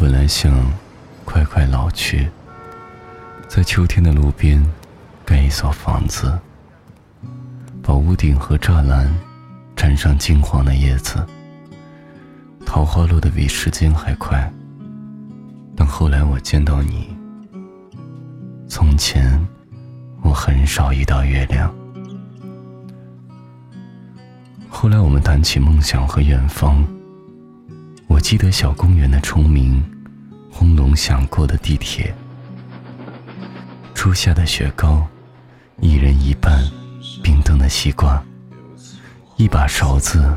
本来想快快老去，在秋天的路边盖一所房子，把屋顶和栅栏沾上金黄的叶子。桃花落得比时间还快。但后来我见到你，从前我很少遇到月亮。后来我们谈起梦想和远方，我记得小公园的虫鸣，轰隆响过的地铁，初夏的雪糕，一人一半冰冻的西瓜，一把勺子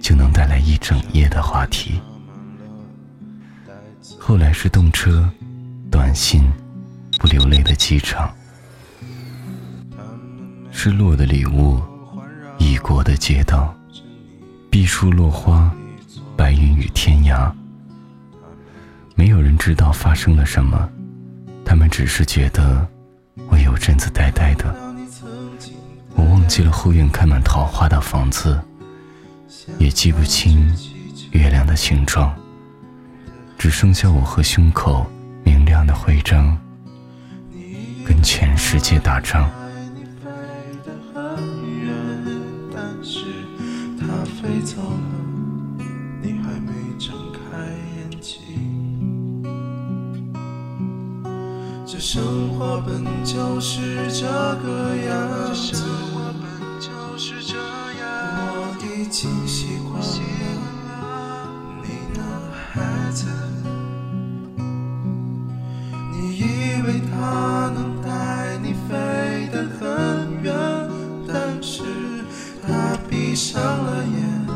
就能带来一整夜的话题。后来是动车、短信、不流泪的机场，失落的礼物。异国的街道，碧树落花，白云与天涯。没有人知道发生了什么，他们只是觉得我有阵子呆呆的。我忘记了后院开满桃花的房子，也记不清月亮的形状，只剩下我和胸口明亮的徽章，跟全世界打仗。飞走了，生活本就是这个样子，我已经习惯了。你呢，孩子？你以为他能带你飞得很远，但是他闭上了眼。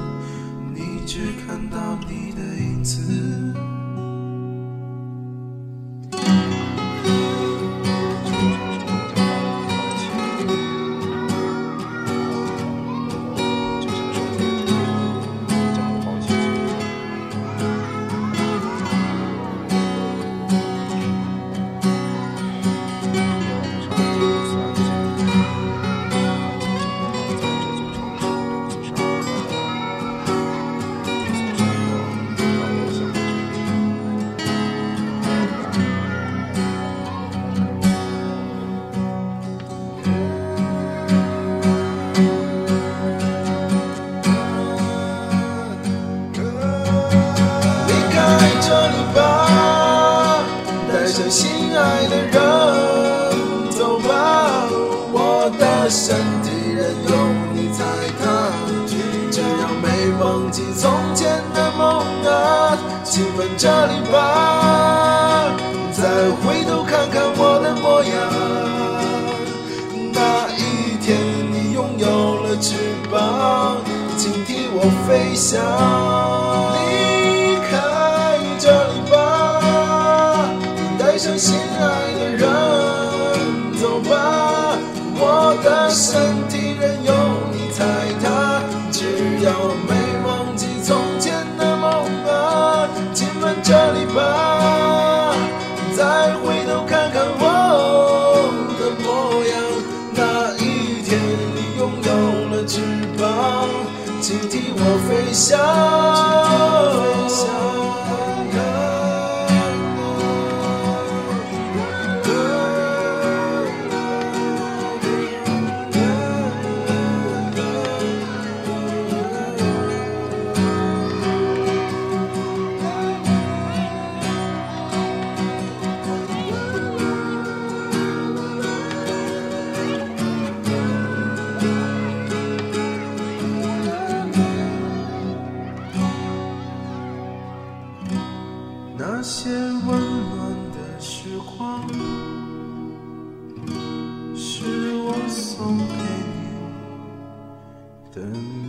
你只看到你的影子。的身体任由你踩踏，只要没忘记从前的梦啊，请问这里吧，再回头看看我的模样，那一天你拥有了翅膀，请替我飞翔。要没忘记从前的梦啊，亲吻这里吧，再回头看看我的模样，那一天你拥有了翅膀，请替我飞翔。是我送给你的。